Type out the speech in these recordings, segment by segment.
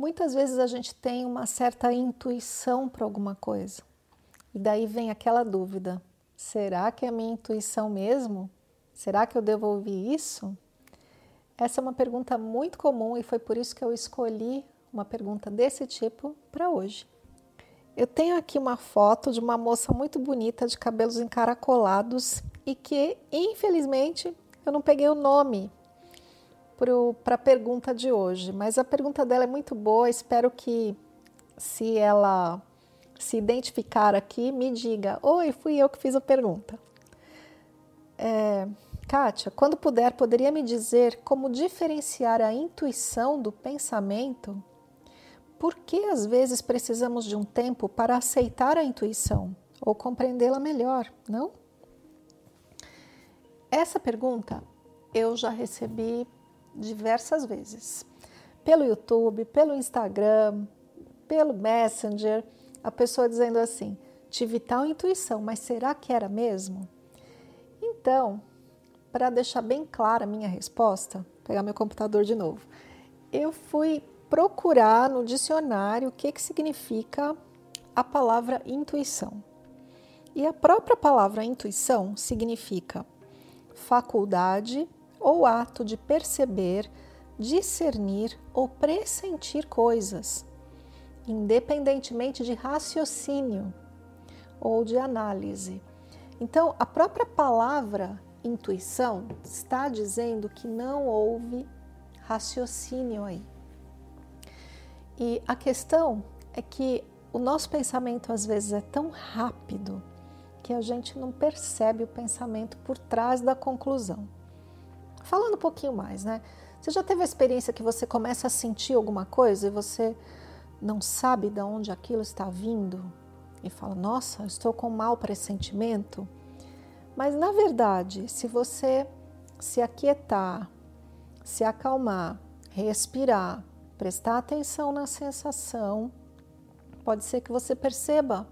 Muitas vezes a gente tem uma certa intuição para alguma coisa. E daí vem aquela dúvida: será que é a minha intuição mesmo? Será que eu devo ouvir isso? Essa é uma pergunta muito comum e foi por isso que eu escolhi uma pergunta desse tipo para hoje. Eu tenho aqui uma foto de uma moça muito bonita de cabelos encaracolados e que, infelizmente, eu não peguei o nome para a pergunta de hoje, mas a pergunta dela é muito boa. Espero que, se ela se identificar aqui, me diga: Oi, fui eu que fiz a pergunta. É, Kátia, quando puder, poderia me dizer como diferenciar a intuição do pensamento? Por que às vezes precisamos de um tempo para aceitar a intuição ou compreendê-la melhor, não? Essa pergunta eu já recebi diversas vezes. Pelo YouTube, pelo Instagram, pelo Messenger, a pessoa dizendo assim: tive tal intuição, mas será que era mesmo? Então, para deixar bem clara a minha resposta, pegar meu computador de novo. Eu fui procurar no dicionário o que, que significa a palavra intuição. E a própria palavra intuição significa faculdade ou ato de perceber, discernir ou pressentir coisas, independentemente de raciocínio ou de análise. Então, a própria palavra intuição está dizendo que não houve raciocínio aí. E a questão é que o nosso pensamento às vezes é tão rápido que a gente não percebe o pensamento por trás da conclusão. Falando um pouquinho mais, né? Você já teve a experiência que você começa a sentir alguma coisa e você não sabe de onde aquilo está vindo e fala: Nossa, estou com um mau pressentimento. Mas na verdade, se você se aquietar, se acalmar, respirar, prestar atenção na sensação, pode ser que você perceba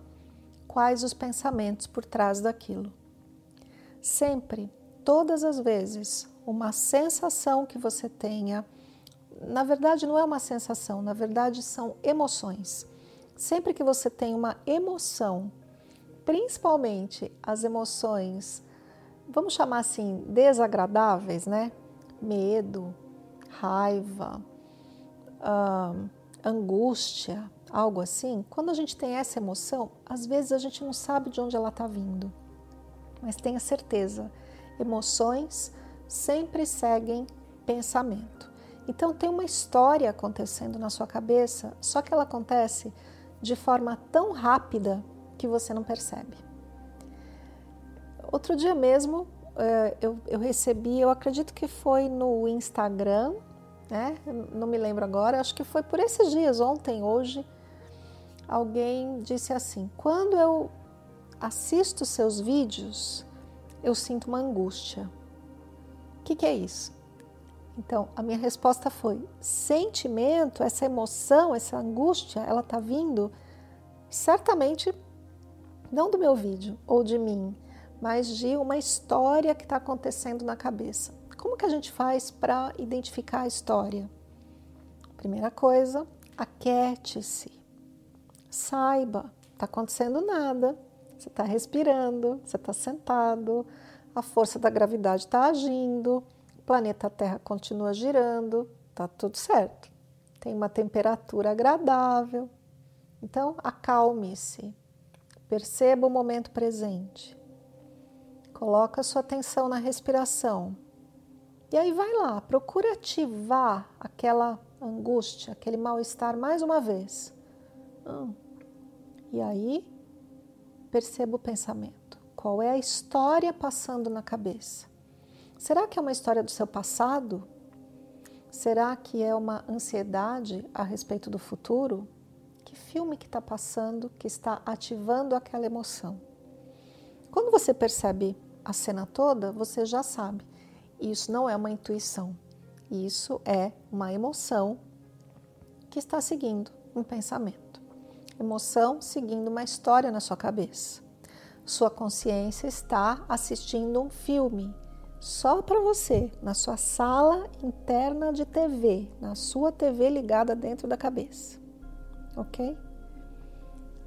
quais os pensamentos por trás daquilo. Sempre, todas as vezes, uma sensação que você tenha. Na verdade, não é uma sensação, na verdade, são emoções. Sempre que você tem uma emoção, principalmente as emoções, vamos chamar assim, desagradáveis, né? Medo, raiva, angústia, algo assim. Quando a gente tem essa emoção, às vezes a gente não sabe de onde ela está vindo, mas tenha certeza, emoções sempre seguem pensamento. Então tem uma história acontecendo na sua cabeça, só que ela acontece de forma tão rápida que você não percebe. Outro dia mesmo eh, eu, eu recebi, eu acredito que foi no Instagram, né? Não me lembro agora, acho que foi por esses dias, ontem, hoje, alguém disse assim: quando eu assisto seus vídeos, eu sinto uma angústia que, que é isso? Então, a minha resposta foi: sentimento, essa emoção, essa angústia, ela está vindo certamente não do meu vídeo ou de mim, mas de uma história que está acontecendo na cabeça. Como que a gente faz para identificar a história? Primeira coisa, aquete-se. Saiba, está acontecendo nada. Você está respirando, você está sentado, a força da gravidade está agindo, o planeta Terra continua girando, está tudo certo. Tem uma temperatura agradável. Então, acalme-se. Perceba o momento presente. Coloca sua atenção na respiração. E aí vai lá, procura ativar aquela angústia, aquele mal-estar mais uma vez. Hum. E aí, perceba o pensamento. Qual é a história passando na cabeça? Será que é uma história do seu passado? Será que é uma ansiedade a respeito do futuro? que filme que está passando que está ativando aquela emoção. Quando você percebe a cena toda, você já sabe. Isso não é uma intuição, isso é uma emoção que está seguindo um pensamento. Emoção seguindo uma história na sua cabeça. Sua consciência está assistindo um filme só para você, na sua sala interna de TV, na sua TV ligada dentro da cabeça. Ok?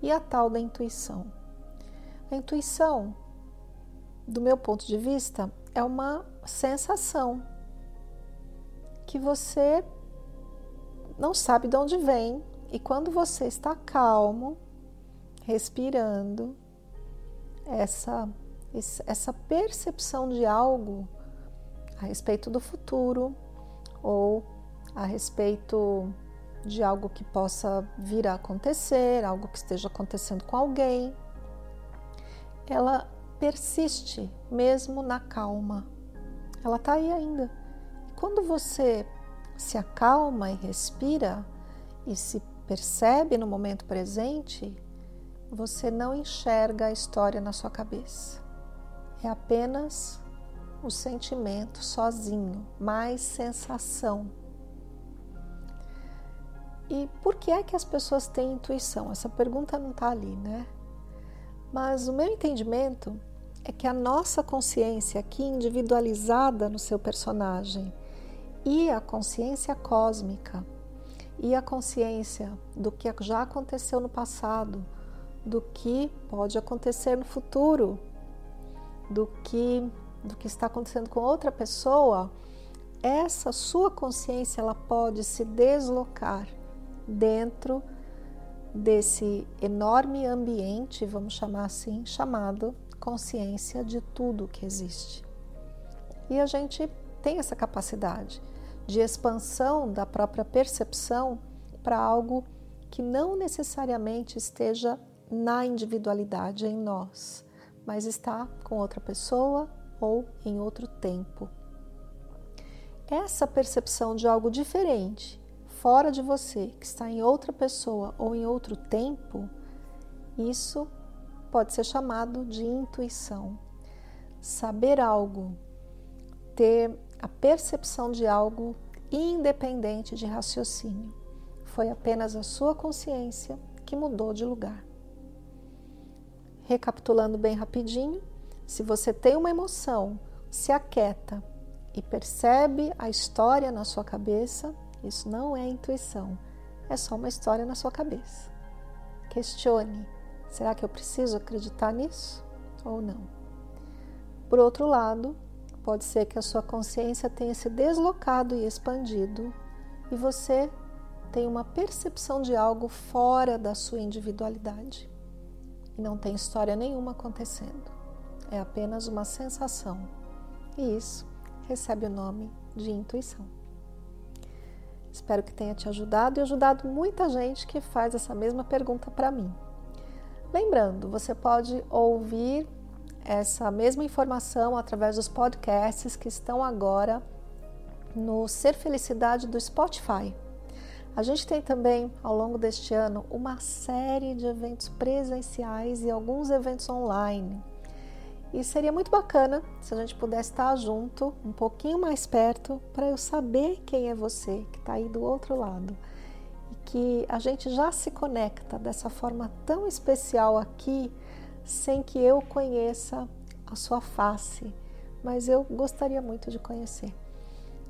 E a tal da intuição? A intuição, do meu ponto de vista, é uma sensação que você não sabe de onde vem e quando você está calmo, respirando, essa essa percepção de algo a respeito do futuro ou a respeito de algo que possa vir a acontecer, algo que esteja acontecendo com alguém, ela persiste mesmo na calma. Ela está aí ainda. Quando você se acalma e respira e se percebe no momento presente, você não enxerga a história na sua cabeça é apenas o sentimento sozinho, mais sensação. E por que é que as pessoas têm intuição? Essa pergunta não está ali, né? Mas o meu entendimento é que a nossa consciência aqui individualizada no seu personagem e a consciência cósmica e a consciência do que já aconteceu no passado, do que pode acontecer no futuro, do que do que está acontecendo com outra pessoa, essa sua consciência ela pode se deslocar dentro desse enorme ambiente, vamos chamar assim, chamado consciência de tudo que existe. E a gente tem essa capacidade de expansão da própria percepção para algo que não necessariamente esteja na individualidade em nós, mas está com outra pessoa ou em outro tempo. Essa percepção de algo diferente, fora de você, que está em outra pessoa ou em outro tempo, isso pode ser chamado de intuição. Saber algo, ter a percepção de algo independente de raciocínio. Foi apenas a sua consciência que mudou de lugar. Recapitulando bem rapidinho, se você tem uma emoção, se aquieta e percebe a história na sua cabeça, isso não é intuição, é só uma história na sua cabeça. Questione: será que eu preciso acreditar nisso ou não? Por outro lado, pode ser que a sua consciência tenha se deslocado e expandido e você tenha uma percepção de algo fora da sua individualidade e não tem história nenhuma acontecendo. É apenas uma sensação. E isso recebe o nome de intuição. Espero que tenha te ajudado e ajudado muita gente que faz essa mesma pergunta para mim. Lembrando, você pode ouvir essa mesma informação através dos podcasts que estão agora no Ser Felicidade do Spotify. A gente tem também, ao longo deste ano, uma série de eventos presenciais e alguns eventos online. E seria muito bacana se a gente pudesse estar junto, um pouquinho mais perto, para eu saber quem é você que está aí do outro lado. E que a gente já se conecta dessa forma tão especial aqui, sem que eu conheça a sua face. Mas eu gostaria muito de conhecer.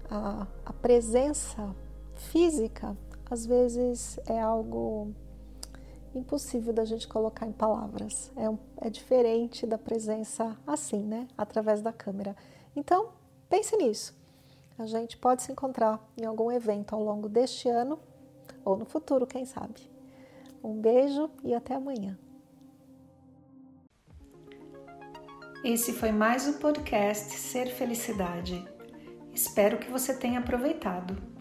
A, a presença física às vezes é algo impossível da gente colocar em palavras. É, um, é diferente da presença assim, né? Através da câmera. Então, pense nisso. A gente pode se encontrar em algum evento ao longo deste ano ou no futuro, quem sabe. Um beijo e até amanhã. Esse foi mais o podcast Ser Felicidade. Espero que você tenha aproveitado.